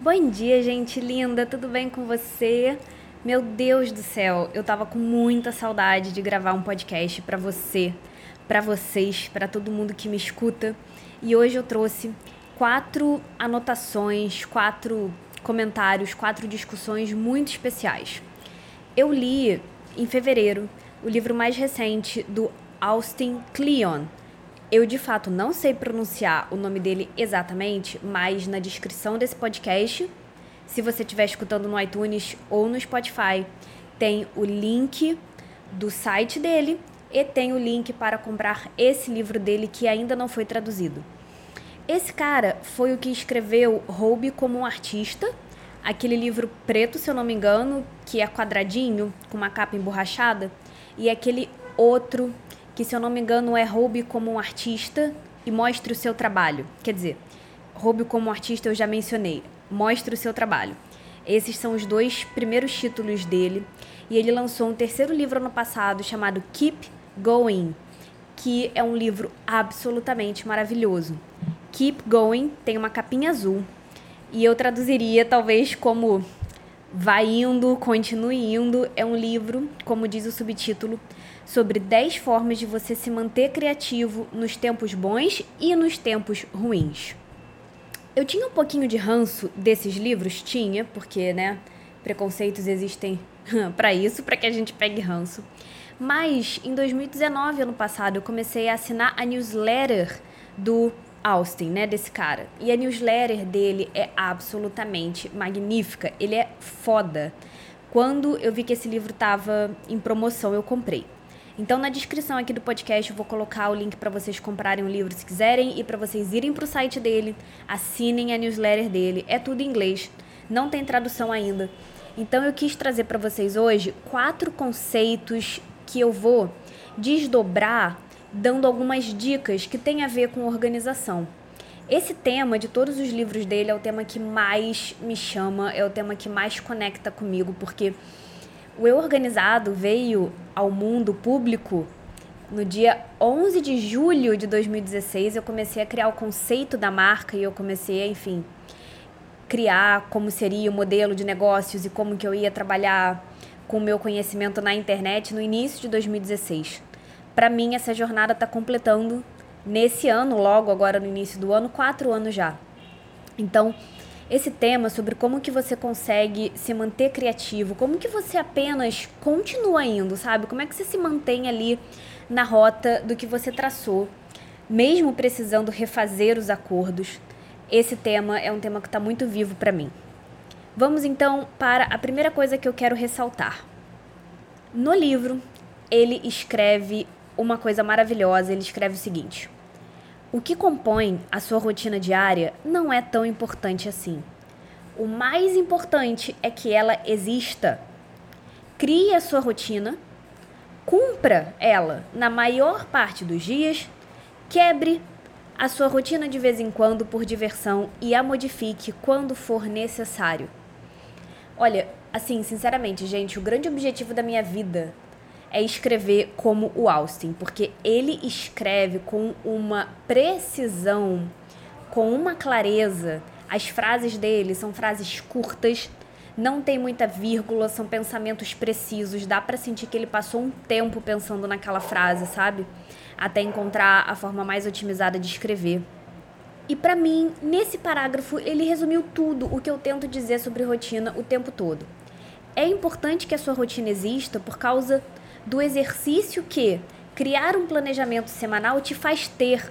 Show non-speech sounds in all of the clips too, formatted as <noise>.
Bom dia, gente linda, tudo bem com você? Meu Deus do céu, eu tava com muita saudade de gravar um podcast para você, para vocês, para todo mundo que me escuta. E hoje eu trouxe quatro anotações, quatro comentários, quatro discussões muito especiais. Eu li em fevereiro o livro mais recente do Austin Kleon, eu de fato não sei pronunciar o nome dele exatamente, mas na descrição desse podcast, se você estiver escutando no iTunes ou no Spotify, tem o link do site dele e tem o link para comprar esse livro dele que ainda não foi traduzido. Esse cara foi o que escreveu Roube como um Artista, aquele livro preto, se eu não me engano, que é quadradinho, com uma capa emborrachada, e aquele outro que, se eu não me engano, é Roube como um artista e mostre o seu trabalho. Quer dizer, Roube como um artista eu já mencionei. Mostre o seu trabalho. Esses são os dois primeiros títulos dele. E ele lançou um terceiro livro ano passado chamado Keep Going, que é um livro absolutamente maravilhoso. Keep Going tem uma capinha azul. E eu traduziria talvez como Vai indo, continue indo. É um livro, como diz o subtítulo, sobre 10 formas de você se manter criativo nos tempos bons e nos tempos ruins. Eu tinha um pouquinho de ranço desses livros, tinha, porque, né, preconceitos existem <laughs> para isso, para que a gente pegue ranço. Mas em 2019, ano passado, eu comecei a assinar a newsletter do Austin, né, desse cara. E a newsletter dele é absolutamente magnífica, ele é foda. Quando eu vi que esse livro tava em promoção, eu comprei. Então, na descrição aqui do podcast, eu vou colocar o link para vocês comprarem o livro se quiserem e para vocês irem para o site dele, assinem a newsletter dele. É tudo em inglês, não tem tradução ainda. Então, eu quis trazer para vocês hoje quatro conceitos que eu vou desdobrar, dando algumas dicas que têm a ver com organização. Esse tema de todos os livros dele é o tema que mais me chama, é o tema que mais conecta comigo, porque o Eu Organizado veio ao mundo público no dia 11 de julho de 2016. Eu comecei a criar o conceito da marca e eu comecei a, enfim, criar como seria o modelo de negócios e como que eu ia trabalhar com o meu conhecimento na internet no início de 2016. Para mim, essa jornada está completando nesse ano, logo agora no início do ano, quatro anos já. Então, esse tema sobre como que você consegue se manter criativo, como que você apenas continua indo, sabe? Como é que você se mantém ali na rota do que você traçou, mesmo precisando refazer os acordos. Esse tema é um tema que está muito vivo para mim. Vamos então para a primeira coisa que eu quero ressaltar. No livro, ele escreve uma coisa maravilhosa. Ele escreve o seguinte: o que compõe a sua rotina diária não é tão importante assim. O mais importante é que ela exista. Crie a sua rotina, cumpra ela na maior parte dos dias, quebre a sua rotina de vez em quando por diversão e a modifique quando for necessário. Olha, assim, sinceramente, gente, o grande objetivo da minha vida é escrever como o Austin, porque ele escreve com uma precisão, com uma clareza. As frases dele são frases curtas, não tem muita vírgula, são pensamentos precisos. Dá para sentir que ele passou um tempo pensando naquela frase, sabe? Até encontrar a forma mais otimizada de escrever. E para mim, nesse parágrafo, ele resumiu tudo o que eu tento dizer sobre rotina o tempo todo. É importante que a sua rotina exista por causa do exercício que criar um planejamento semanal te faz ter.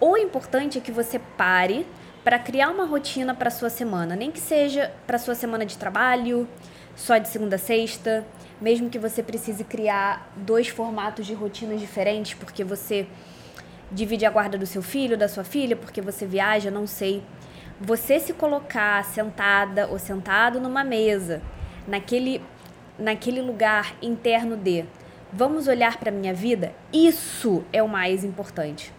O importante é que você pare para criar uma rotina para sua semana, nem que seja para sua semana de trabalho, só de segunda a sexta, mesmo que você precise criar dois formatos de rotinas diferentes, porque você divide a guarda do seu filho, da sua filha, porque você viaja, não sei. Você se colocar sentada ou sentado numa mesa, naquele naquele lugar interno de vamos olhar para a minha vida, isso é o mais importante.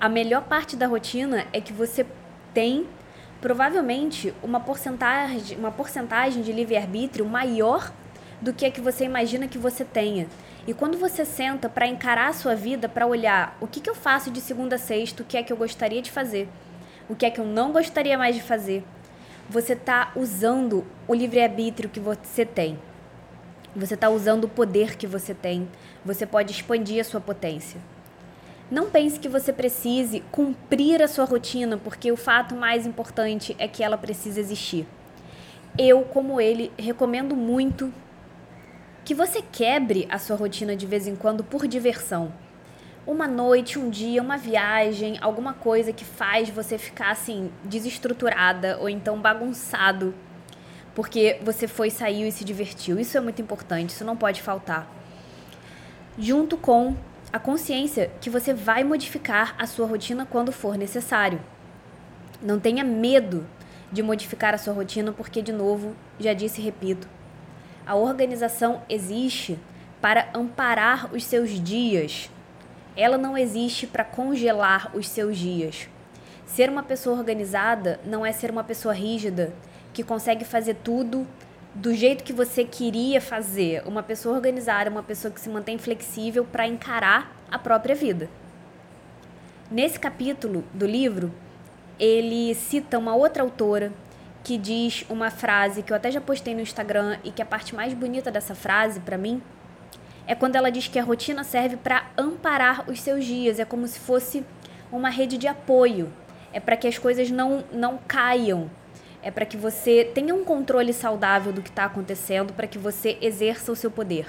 A melhor parte da rotina é que você tem provavelmente uma porcentagem, uma porcentagem de livre-arbítrio maior do que a que você imagina que você tenha. E quando você senta para encarar a sua vida, para olhar o que, que eu faço de segunda a sexta, o que é que eu gostaria de fazer, o que é que eu não gostaria mais de fazer, você está usando o livre-arbítrio que você tem. Você está usando o poder que você tem. Você pode expandir a sua potência. Não pense que você precise cumprir a sua rotina, porque o fato mais importante é que ela precisa existir. Eu, como ele, recomendo muito que você quebre a sua rotina de vez em quando por diversão. Uma noite, um dia, uma viagem, alguma coisa que faz você ficar assim desestruturada ou então bagunçado, porque você foi, saiu e se divertiu. Isso é muito importante, isso não pode faltar. Junto com a consciência que você vai modificar a sua rotina quando for necessário. Não tenha medo de modificar a sua rotina, porque, de novo, já disse e repito, a organização existe para amparar os seus dias. Ela não existe para congelar os seus dias. Ser uma pessoa organizada não é ser uma pessoa rígida que consegue fazer tudo do jeito que você queria fazer. Uma pessoa organizada, uma pessoa que se mantém flexível para encarar a própria vida. Nesse capítulo do livro, ele cita uma outra autora que diz uma frase que eu até já postei no Instagram e que a parte mais bonita dessa frase para mim é quando ela diz que a rotina serve para amparar os seus dias, é como se fosse uma rede de apoio. É para que as coisas não não caiam. É para que você tenha um controle saudável do que está acontecendo, para que você exerça o seu poder.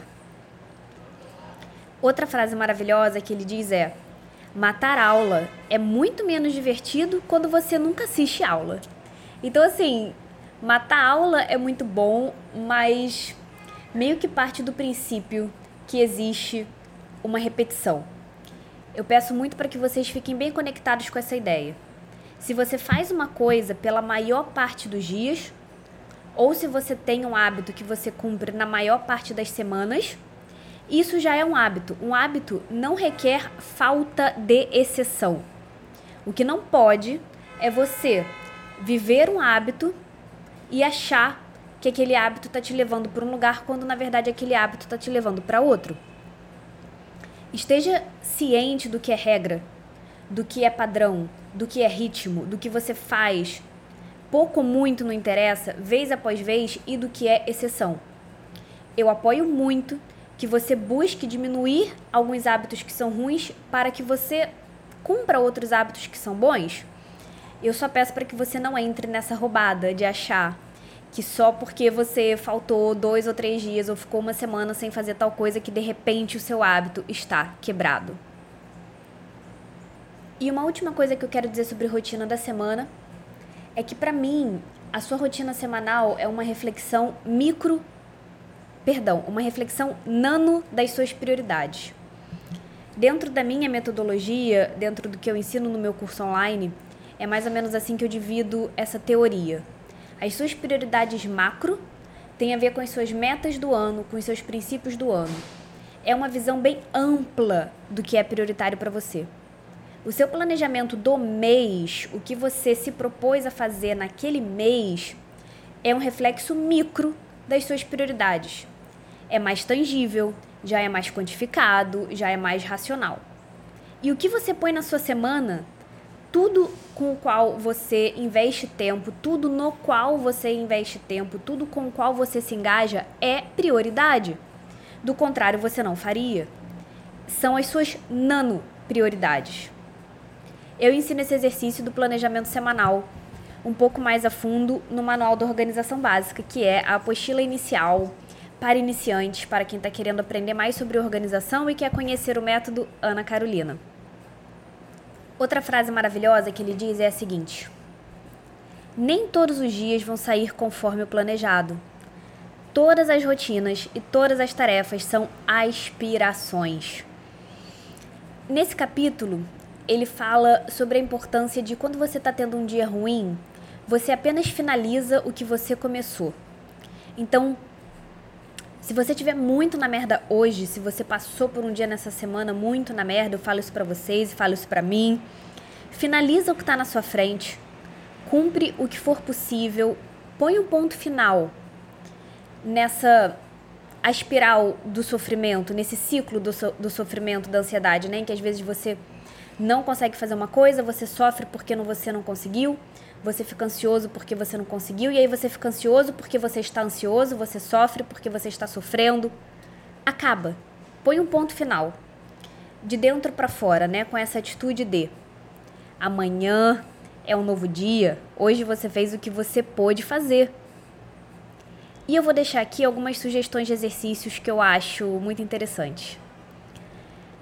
Outra frase maravilhosa que ele diz é: matar aula é muito menos divertido quando você nunca assiste aula. Então, assim, matar aula é muito bom, mas meio que parte do princípio que existe uma repetição. Eu peço muito para que vocês fiquem bem conectados com essa ideia. Se você faz uma coisa pela maior parte dos dias, ou se você tem um hábito que você cumpre na maior parte das semanas, isso já é um hábito. Um hábito não requer falta de exceção. O que não pode é você viver um hábito e achar que aquele hábito está te levando para um lugar quando na verdade aquele hábito está te levando para outro. Esteja ciente do que é regra, do que é padrão, do que é ritmo, do que você faz. Pouco ou muito não interessa, vez após vez, e do que é exceção. Eu apoio muito que você busque diminuir alguns hábitos que são ruins para que você cumpra outros hábitos que são bons. Eu só peço para que você não entre nessa roubada de achar que só porque você faltou dois ou três dias ou ficou uma semana sem fazer tal coisa que de repente o seu hábito está quebrado. E uma última coisa que eu quero dizer sobre rotina da semana é que para mim a sua rotina semanal é uma reflexão micro perdão, uma reflexão nano das suas prioridades. Dentro da minha metodologia, dentro do que eu ensino no meu curso online, é mais ou menos assim que eu divido essa teoria. As suas prioridades macro têm a ver com as suas metas do ano, com os seus princípios do ano. É uma visão bem ampla do que é prioritário para você. O seu planejamento do mês, o que você se propôs a fazer naquele mês, é um reflexo micro das suas prioridades é mais tangível, já é mais quantificado, já é mais racional. E o que você põe na sua semana, tudo com o qual você investe tempo, tudo no qual você investe tempo, tudo com o qual você se engaja é prioridade. Do contrário, você não faria. São as suas nano prioridades. Eu ensino esse exercício do planejamento semanal um pouco mais a fundo no Manual da Organização Básica, que é a apostila inicial para iniciantes, para quem está querendo aprender mais sobre organização e quer conhecer o método Ana Carolina. Outra frase maravilhosa que ele diz é a seguinte: Nem todos os dias vão sair conforme o planejado. Todas as rotinas e todas as tarefas são aspirações. Nesse capítulo, ele fala sobre a importância de quando você está tendo um dia ruim, você apenas finaliza o que você começou. Então, se você tiver muito na merda hoje, se você passou por um dia nessa semana muito na merda, eu falo isso para vocês, falo isso para mim. Finaliza o que tá na sua frente. Cumpre o que for possível. Põe um ponto final nessa a espiral do sofrimento, nesse ciclo do, so, do sofrimento, da ansiedade, né? Que às vezes você não consegue fazer uma coisa, você sofre porque não, você não conseguiu, você fica ansioso porque você não conseguiu, e aí você fica ansioso porque você está ansioso, você sofre porque você está sofrendo. Acaba. Põe um ponto final. De dentro para fora, né? Com essa atitude de amanhã é um novo dia, hoje você fez o que você pôde fazer. E eu vou deixar aqui algumas sugestões de exercícios que eu acho muito interessantes.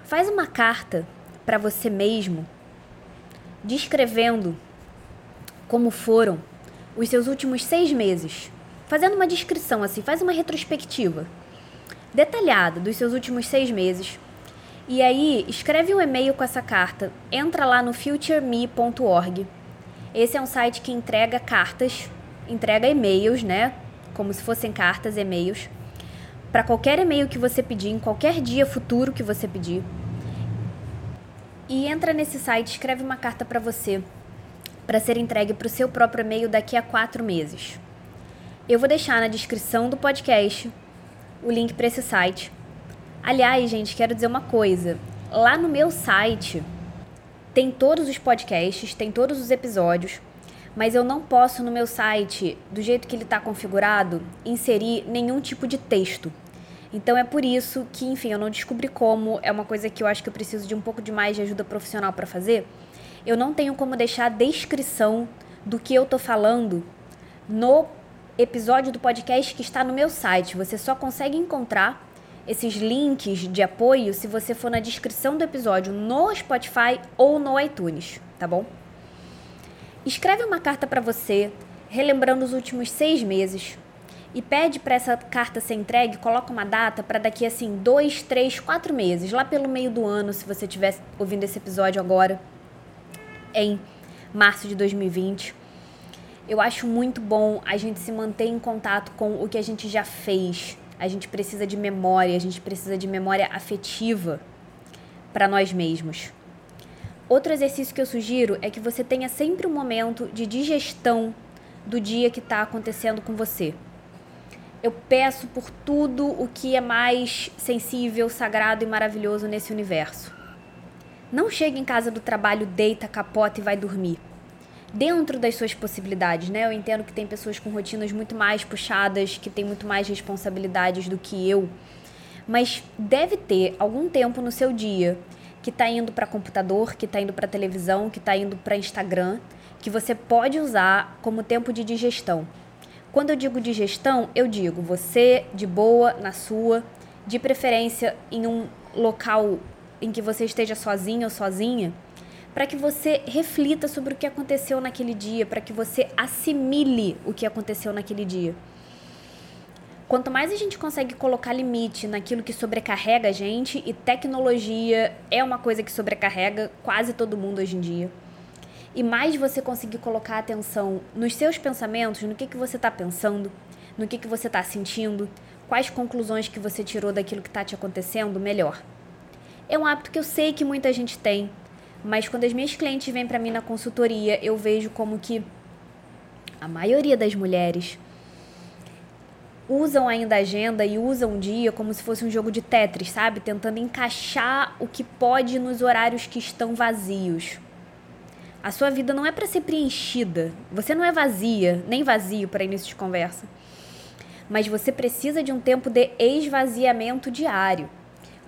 Faz uma carta para você mesmo, descrevendo como foram os seus últimos seis meses. Fazendo uma descrição assim, faz uma retrospectiva detalhada dos seus últimos seis meses. E aí, escreve um e-mail com essa carta. Entra lá no futureme.org. Esse é um site que entrega cartas, entrega e-mails, né? Como se fossem cartas, e-mails. Para qualquer e-mail que você pedir, em qualquer dia futuro que você pedir. E entra nesse site, escreve uma carta para você para ser entregue para o seu próprio e-mail daqui a quatro meses. Eu vou deixar na descrição do podcast o link para esse site. Aliás, gente, quero dizer uma coisa. Lá no meu site tem todos os podcasts, tem todos os episódios, mas eu não posso no meu site, do jeito que ele está configurado, inserir nenhum tipo de texto. Então é por isso que, enfim, eu não descobri como, é uma coisa que eu acho que eu preciso de um pouco de mais de ajuda profissional para fazer eu não tenho como deixar a descrição do que eu tô falando no episódio do podcast que está no meu site. Você só consegue encontrar esses links de apoio se você for na descrição do episódio no Spotify ou no iTunes, tá bom? Escreve uma carta para você, relembrando os últimos seis meses, e pede para essa carta ser entregue, coloca uma data para daqui assim dois, três, quatro meses, lá pelo meio do ano, se você estiver ouvindo esse episódio agora em março de 2020. Eu acho muito bom a gente se manter em contato com o que a gente já fez. A gente precisa de memória, a gente precisa de memória afetiva para nós mesmos. Outro exercício que eu sugiro é que você tenha sempre um momento de digestão do dia que está acontecendo com você. Eu peço por tudo o que é mais sensível, sagrado e maravilhoso nesse universo. Não chegue em casa do trabalho, deita, capota e vai dormir. Dentro das suas possibilidades, né? Eu entendo que tem pessoas com rotinas muito mais puxadas, que têm muito mais responsabilidades do que eu. Mas deve ter algum tempo no seu dia que está indo para computador, que está indo para televisão, que está indo para Instagram, que você pode usar como tempo de digestão. Quando eu digo digestão, eu digo você de boa na sua, de preferência em um local em que você esteja sozinho ou sozinha, para que você reflita sobre o que aconteceu naquele dia, para que você assimile o que aconteceu naquele dia. Quanto mais a gente consegue colocar limite naquilo que sobrecarrega a gente, e tecnologia é uma coisa que sobrecarrega quase todo mundo hoje em dia, e mais você conseguir colocar atenção nos seus pensamentos, no que, que você está pensando, no que, que você está sentindo, quais conclusões que você tirou daquilo que está te acontecendo, melhor. É um hábito que eu sei que muita gente tem, mas quando as minhas clientes vêm para mim na consultoria, eu vejo como que a maioria das mulheres usam ainda a agenda e usam o dia como se fosse um jogo de Tetris, sabe? Tentando encaixar o que pode nos horários que estão vazios. A sua vida não é para ser preenchida. Você não é vazia, nem vazio para início de conversa. Mas você precisa de um tempo de esvaziamento diário.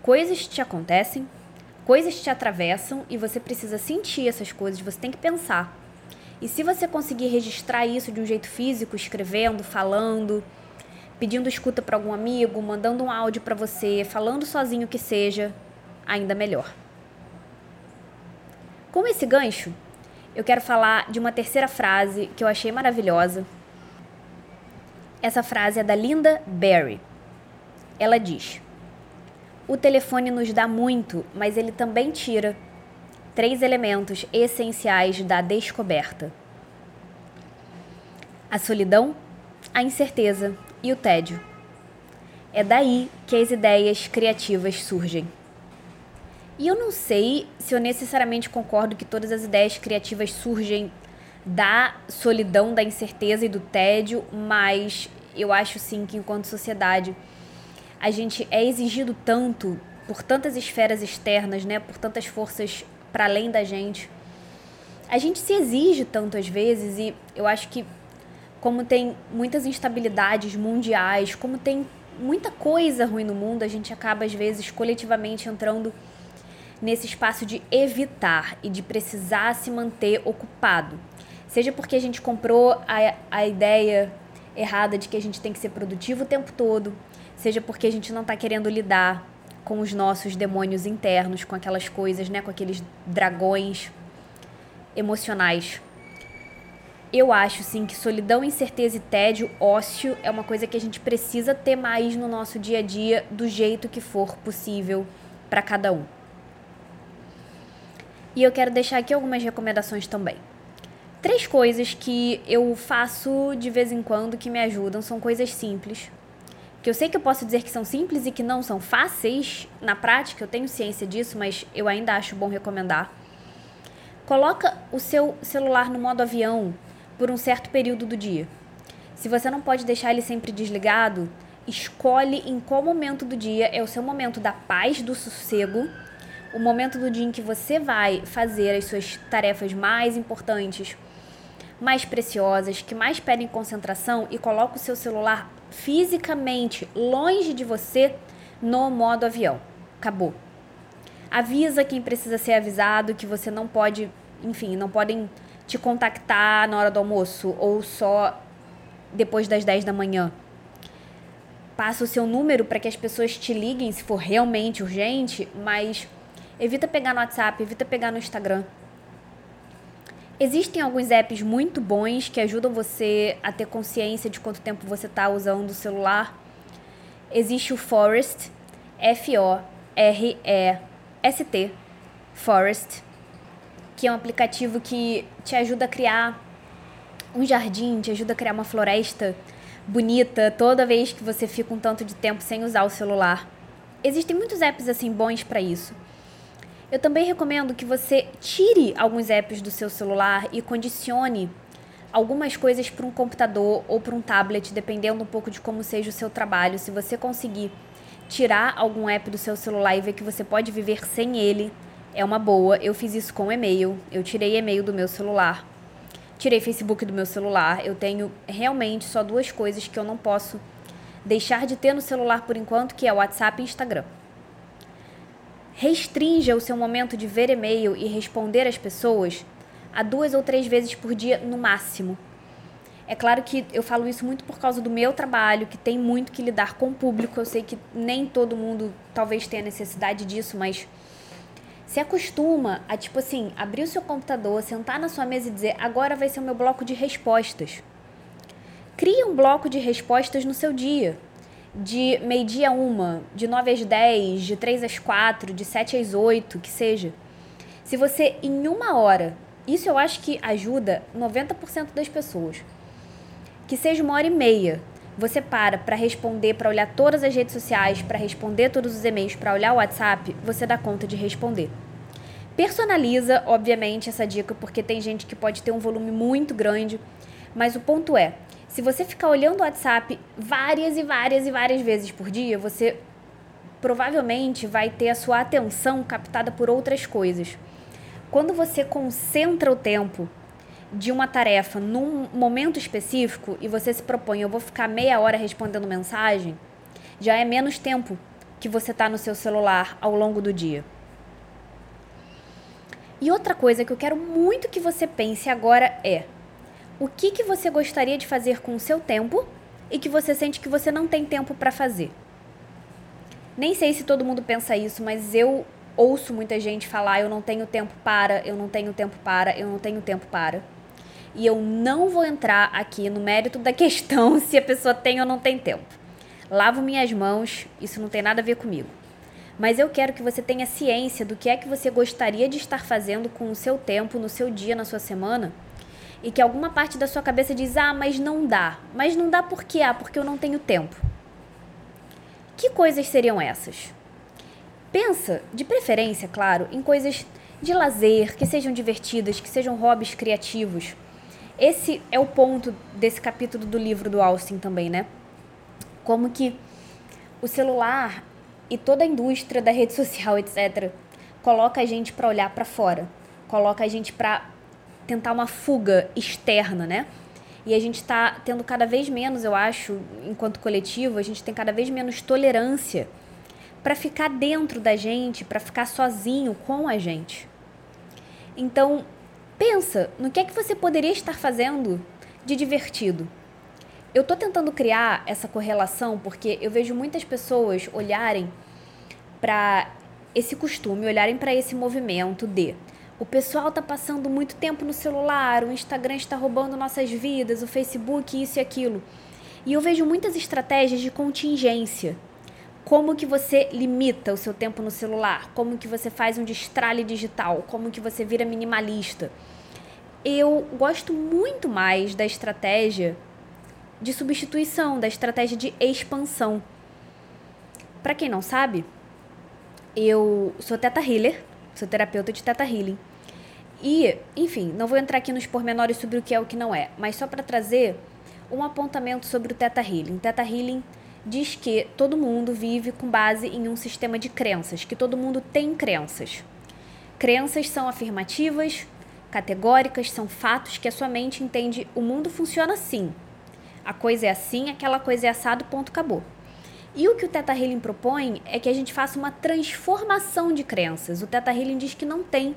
Coisas te acontecem, coisas te atravessam e você precisa sentir essas coisas, você tem que pensar. E se você conseguir registrar isso de um jeito físico, escrevendo, falando, pedindo escuta para algum amigo, mandando um áudio para você, falando sozinho que seja, ainda melhor. Com esse gancho, eu quero falar de uma terceira frase que eu achei maravilhosa. Essa frase é da Linda Berry. Ela diz: o telefone nos dá muito, mas ele também tira. Três elementos essenciais da descoberta: a solidão, a incerteza e o tédio. É daí que as ideias criativas surgem. E eu não sei se eu necessariamente concordo que todas as ideias criativas surgem da solidão, da incerteza e do tédio, mas eu acho sim que enquanto sociedade a gente é exigido tanto por tantas esferas externas, né, por tantas forças para além da gente, a gente se exige tanto às vezes e eu acho que como tem muitas instabilidades mundiais, como tem muita coisa ruim no mundo, a gente acaba às vezes coletivamente entrando nesse espaço de evitar e de precisar se manter ocupado. Seja porque a gente comprou a, a ideia errada de que a gente tem que ser produtivo o tempo todo, seja porque a gente não está querendo lidar com os nossos demônios internos, com aquelas coisas, né, com aqueles dragões emocionais. Eu acho sim que solidão, incerteza e tédio, ócio é uma coisa que a gente precisa ter mais no nosso dia a dia, do jeito que for possível para cada um. E eu quero deixar aqui algumas recomendações também. Três coisas que eu faço de vez em quando que me ajudam, são coisas simples. Que eu sei que eu posso dizer que são simples e que não são fáceis na prática, eu tenho ciência disso, mas eu ainda acho bom recomendar. Coloca o seu celular no modo avião por um certo período do dia. Se você não pode deixar ele sempre desligado, escolhe em qual momento do dia é o seu momento da paz, do sossego, o momento do dia em que você vai fazer as suas tarefas mais importantes, mais preciosas, que mais pedem concentração e coloca o seu celular fisicamente longe de você no modo avião. Acabou. Avisa quem precisa ser avisado que você não pode, enfim, não podem te contactar na hora do almoço ou só depois das 10 da manhã. Passa o seu número para que as pessoas te liguem se for realmente urgente, mas evita pegar no WhatsApp, evita pegar no Instagram. Existem alguns apps muito bons que ajudam você a ter consciência de quanto tempo você está usando o celular. Existe o Forest, F-O-R-E-S-T, Forest, que é um aplicativo que te ajuda a criar um jardim, te ajuda a criar uma floresta bonita toda vez que você fica um tanto de tempo sem usar o celular. Existem muitos apps assim bons para isso. Eu também recomendo que você tire alguns apps do seu celular e condicione algumas coisas para um computador ou para um tablet, dependendo um pouco de como seja o seu trabalho. Se você conseguir tirar algum app do seu celular e ver que você pode viver sem ele, é uma boa. Eu fiz isso com e-mail. Eu tirei e-mail do meu celular. Tirei Facebook do meu celular. Eu tenho realmente só duas coisas que eu não posso deixar de ter no celular por enquanto, que é WhatsApp e Instagram. Restrinja o seu momento de ver e-mail e responder às pessoas a duas ou três vezes por dia no máximo. É claro que eu falo isso muito por causa do meu trabalho, que tem muito que lidar com o público. Eu sei que nem todo mundo talvez tenha necessidade disso, mas se acostuma a, tipo assim, abrir o seu computador, sentar na sua mesa e dizer: agora vai ser o meu bloco de respostas. Cria um bloco de respostas no seu dia. De meio-dia a uma, de 9 às 10, de 3 às 4, de 7 às 8, que seja. Se você, em uma hora, isso eu acho que ajuda 90% das pessoas. Que seja uma hora e meia, você para para responder, para olhar todas as redes sociais, para responder todos os e-mails, para olhar o WhatsApp, você dá conta de responder. Personaliza, obviamente, essa dica, porque tem gente que pode ter um volume muito grande, mas o ponto é, se você ficar olhando o WhatsApp várias e várias e várias vezes por dia, você provavelmente vai ter a sua atenção captada por outras coisas. Quando você concentra o tempo de uma tarefa num momento específico e você se propõe, eu vou ficar meia hora respondendo mensagem, já é menos tempo que você está no seu celular ao longo do dia. E outra coisa que eu quero muito que você pense agora é: o que, que você gostaria de fazer com o seu tempo e que você sente que você não tem tempo para fazer? Nem sei se todo mundo pensa isso, mas eu ouço muita gente falar: eu não tenho tempo para, eu não tenho tempo para, eu não tenho tempo para e eu não vou entrar aqui no mérito da <laughs> questão se a pessoa tem ou não tem tempo. Lavo minhas mãos, isso não tem nada a ver comigo. Mas eu quero que você tenha ciência do que é que você gostaria de estar fazendo com o seu tempo, no seu dia, na sua semana, e que alguma parte da sua cabeça diz: "Ah, mas não dá". Mas não dá por quê? Ah, porque eu não tenho tempo. Que coisas seriam essas? Pensa, de preferência, claro, em coisas de lazer, que sejam divertidas, que sejam hobbies criativos esse é o ponto desse capítulo do livro do Austin também, né? Como que o celular e toda a indústria da rede <laughs> social, etc., coloca a gente para olhar para fora, coloca a gente para tentar uma fuga externa, né? E a gente está tendo cada vez menos, eu acho, enquanto coletivo, a gente tem cada vez menos tolerância para ficar dentro da gente, para ficar sozinho com a gente. Então, pensa no que é que você poderia estar fazendo de divertido. Eu tô tentando criar essa correlação porque eu vejo muitas pessoas olharem para esse costume, olharem para esse movimento de o pessoal tá passando muito tempo no celular, o Instagram está roubando nossas vidas, o Facebook, isso e aquilo. E eu vejo muitas estratégias de contingência. Como que você limita o seu tempo no celular? Como que você faz um destralhe digital? Como que você vira minimalista? Eu gosto muito mais da estratégia de substituição, da estratégia de expansão. Para quem não sabe, eu sou teta healer, sou terapeuta de teta healing. E, enfim, não vou entrar aqui nos pormenores sobre o que é o que não é, mas só para trazer um apontamento sobre o Teta Healing. Teta Healing diz que todo mundo vive com base em um sistema de crenças, que todo mundo tem crenças. Crenças são afirmativas, categóricas, são fatos que a sua mente entende o mundo funciona assim. A coisa é assim, aquela coisa é assado, ponto, acabou. E o que o Teta Healing propõe é que a gente faça uma transformação de crenças. O Teta Healing diz que não tem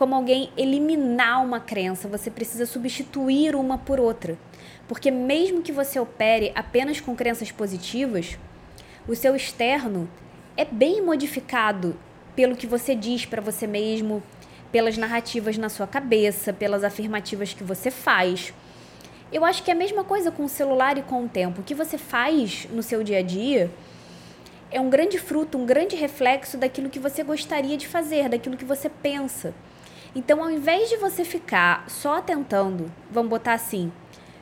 como alguém eliminar uma crença, você precisa substituir uma por outra. Porque mesmo que você opere apenas com crenças positivas, o seu externo é bem modificado pelo que você diz para você mesmo, pelas narrativas na sua cabeça, pelas afirmativas que você faz. Eu acho que é a mesma coisa com o celular e com o tempo. O que você faz no seu dia a dia é um grande fruto, um grande reflexo daquilo que você gostaria de fazer, daquilo que você pensa. Então, ao invés de você ficar só tentando, vamos botar assim,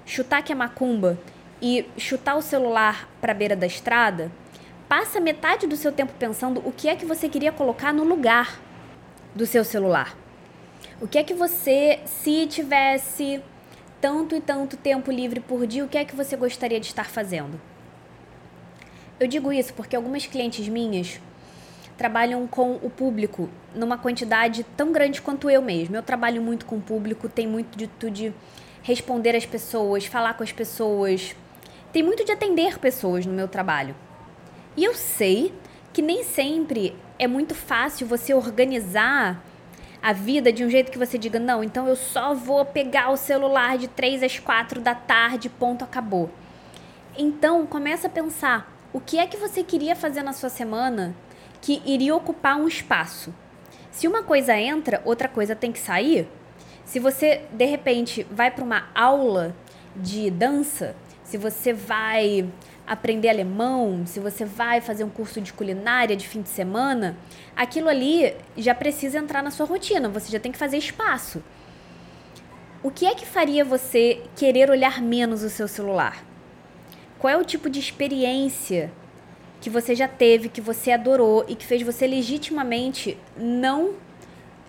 chutar que é macumba e chutar o celular para beira da estrada, passa metade do seu tempo pensando o que é que você queria colocar no lugar do seu celular. O que é que você, se tivesse tanto e tanto tempo livre por dia, o que é que você gostaria de estar fazendo? Eu digo isso porque algumas clientes minhas trabalham com o público numa quantidade tão grande quanto eu mesmo. Eu trabalho muito com o público, tem muito de, de responder às pessoas, falar com as pessoas. Tem muito de atender pessoas no meu trabalho. E eu sei que nem sempre é muito fácil você organizar a vida de um jeito que você diga, não, então eu só vou pegar o celular de 3 às 4 da tarde, ponto, acabou. Então, começa a pensar, o que é que você queria fazer na sua semana que iria ocupar um espaço. Se uma coisa entra, outra coisa tem que sair. Se você de repente vai para uma aula de dança, se você vai aprender alemão, se você vai fazer um curso de culinária de fim de semana, aquilo ali já precisa entrar na sua rotina, você já tem que fazer espaço. O que é que faria você querer olhar menos o seu celular? Qual é o tipo de experiência que você já teve, que você adorou e que fez você legitimamente não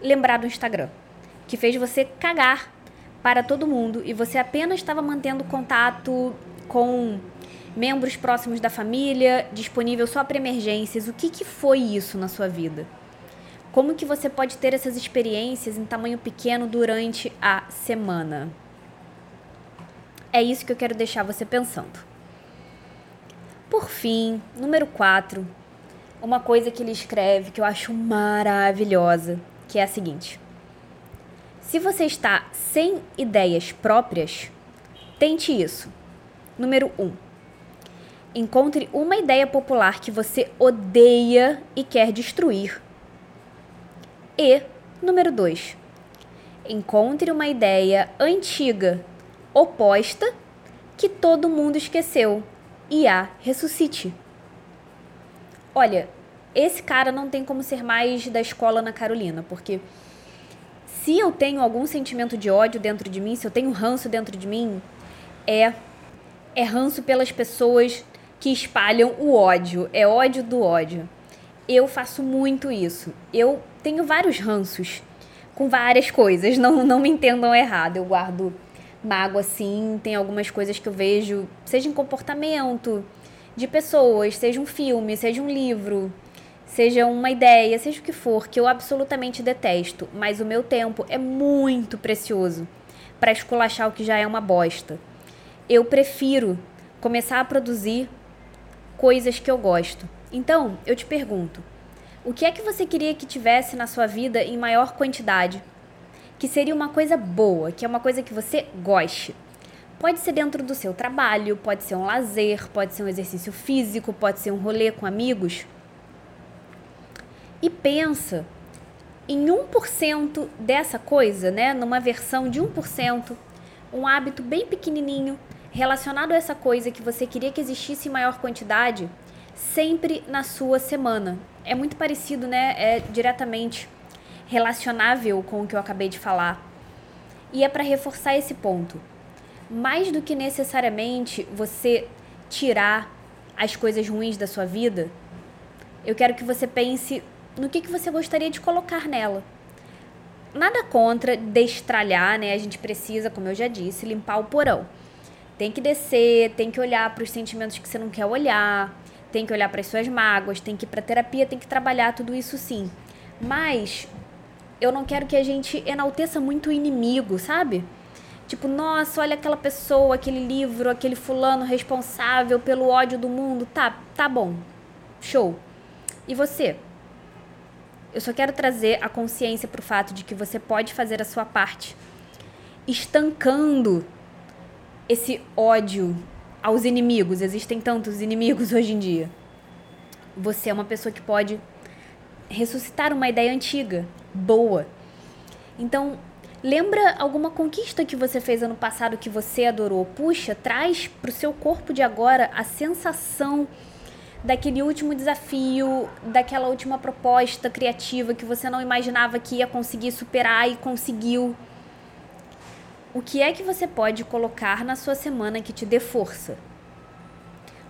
lembrar do Instagram, que fez você cagar para todo mundo e você apenas estava mantendo contato com membros próximos da família, disponível só para emergências. O que, que foi isso na sua vida? Como que você pode ter essas experiências em tamanho pequeno durante a semana? É isso que eu quero deixar você pensando. Por fim, número 4, uma coisa que ele escreve que eu acho maravilhosa, que é a seguinte: Se você está sem ideias próprias, tente isso. Número 1. Encontre uma ideia popular que você odeia e quer destruir. E, número 2. Encontre uma ideia antiga, oposta, que todo mundo esqueceu e a ressuscite. Olha, esse cara não tem como ser mais da escola na Carolina, porque se eu tenho algum sentimento de ódio dentro de mim, se eu tenho ranço dentro de mim, é é ranço pelas pessoas que espalham o ódio, é ódio do ódio. Eu faço muito isso. Eu tenho vários ranços com várias coisas, <laughs> não não me entendam errado. Eu guardo mágoa, sim. Tem algumas coisas que eu vejo, seja em comportamento de pessoas, seja um filme, seja um livro, seja uma ideia, seja o que for, que eu absolutamente detesto, mas o meu tempo é muito precioso para esculachar o que já é uma bosta. Eu prefiro começar a produzir coisas que eu gosto. Então, eu te pergunto: o que é que você queria que tivesse na sua vida em maior quantidade? Que seria uma coisa boa, que é uma coisa que você goste. Pode ser dentro do seu trabalho, pode ser um lazer, pode ser um exercício físico, pode ser um rolê com amigos e pensa em 1% dessa coisa, né, numa versão de 1%, um hábito bem pequenininho relacionado a essa coisa que você queria que existisse em maior quantidade, sempre na sua semana. É muito parecido, né? É diretamente relacionável com o que eu acabei de falar. E é para reforçar esse ponto. Mais do que necessariamente você tirar as coisas ruins da sua vida, eu quero que você pense no que, que você gostaria de colocar nela. Nada contra destralhar, né? A gente precisa, como eu já disse, limpar o porão. Tem que descer, tem que olhar para os sentimentos que você não quer olhar, tem que olhar para as suas mágoas, tem que ir para terapia, tem que trabalhar tudo isso sim. Mas eu não quero que a gente enalteça muito o inimigo, sabe? Tipo, nossa, olha aquela pessoa, aquele livro, aquele fulano responsável pelo ódio do mundo. Tá, tá bom. Show. E você? Eu só quero trazer a consciência para o fato de que você pode fazer a sua parte, estancando esse ódio aos inimigos. Existem tantos inimigos hoje em dia. Você é uma pessoa que pode ressuscitar uma ideia antiga, boa. Então, lembra alguma conquista que você fez ano passado que você adorou? Puxa, traz para o seu corpo de agora a sensação daquele último desafio, daquela última proposta criativa que você não imaginava que ia conseguir superar e conseguiu. O que é que você pode colocar na sua semana que te dê força?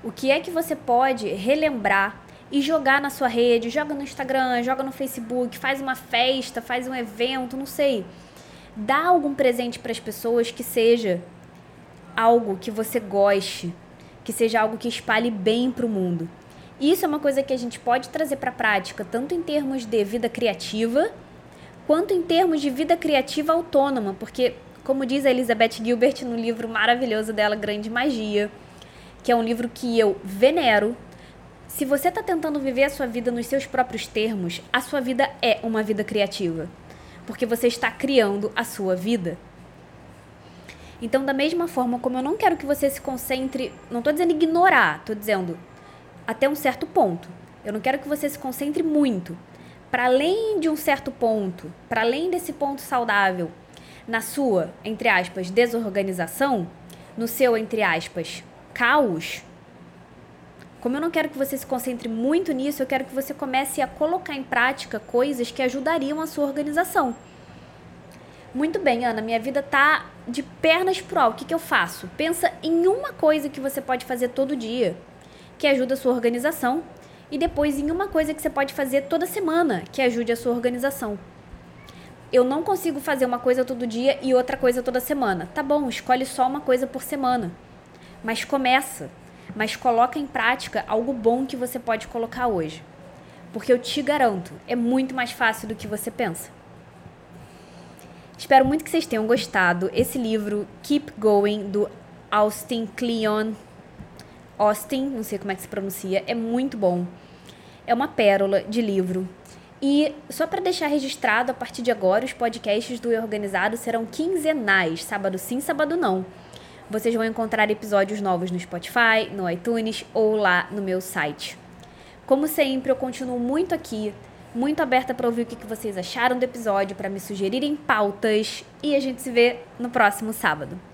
O que é que você pode relembrar e jogar na sua rede? Joga no Instagram, joga no Facebook, faz uma festa, faz um evento, não sei. Dá algum presente para as pessoas que seja algo que você goste, que seja algo que espalhe bem para o mundo. Isso é uma coisa que a gente pode trazer para a prática, tanto em termos de vida criativa, quanto em termos de vida criativa autônoma, porque, como diz a Elizabeth Gilbert no livro maravilhoso dela, Grande Magia, que é um livro que eu venero, se você está tentando viver a sua vida nos seus próprios termos, a sua vida é uma vida criativa, porque você está criando a sua vida. Então, da mesma forma como eu não quero que você se concentre, não estou dizendo ignorar, estou dizendo até um certo ponto. Eu não quero que você se concentre muito. Para além de um certo ponto, para além desse ponto saudável, na sua, entre aspas, desorganização, no seu, entre aspas, caos, como eu não quero que você se concentre muito nisso, eu quero que você comece a colocar em prática coisas que ajudariam a sua organização. Muito bem, Ana, minha vida tá de pernas pro alto. O que, que eu faço? Pensa em uma coisa que você pode fazer todo dia que ajuda a sua organização, e depois em uma coisa que você pode fazer toda semana, que ajude a sua organização. Eu não consigo fazer uma coisa todo dia e outra coisa toda semana. Tá bom, escolhe só uma coisa por semana. Mas começa, mas coloca em prática algo bom que você pode colocar hoje. Porque eu te garanto, é muito mais fácil do que você pensa. Espero muito que vocês tenham gostado. Esse livro, Keep Going, do Austin Kleon, Austin, não sei como é que se pronuncia, é muito bom. É uma pérola de livro. E só para deixar registrado, a partir de agora, os podcasts do E Organizado serão quinzenais, sábado sim, sábado não. Vocês vão encontrar episódios novos no Spotify, no iTunes ou lá no meu site. Como sempre, eu continuo muito aqui, muito aberta para ouvir o que vocês acharam do episódio, para me sugerirem pautas e a gente se vê no próximo sábado.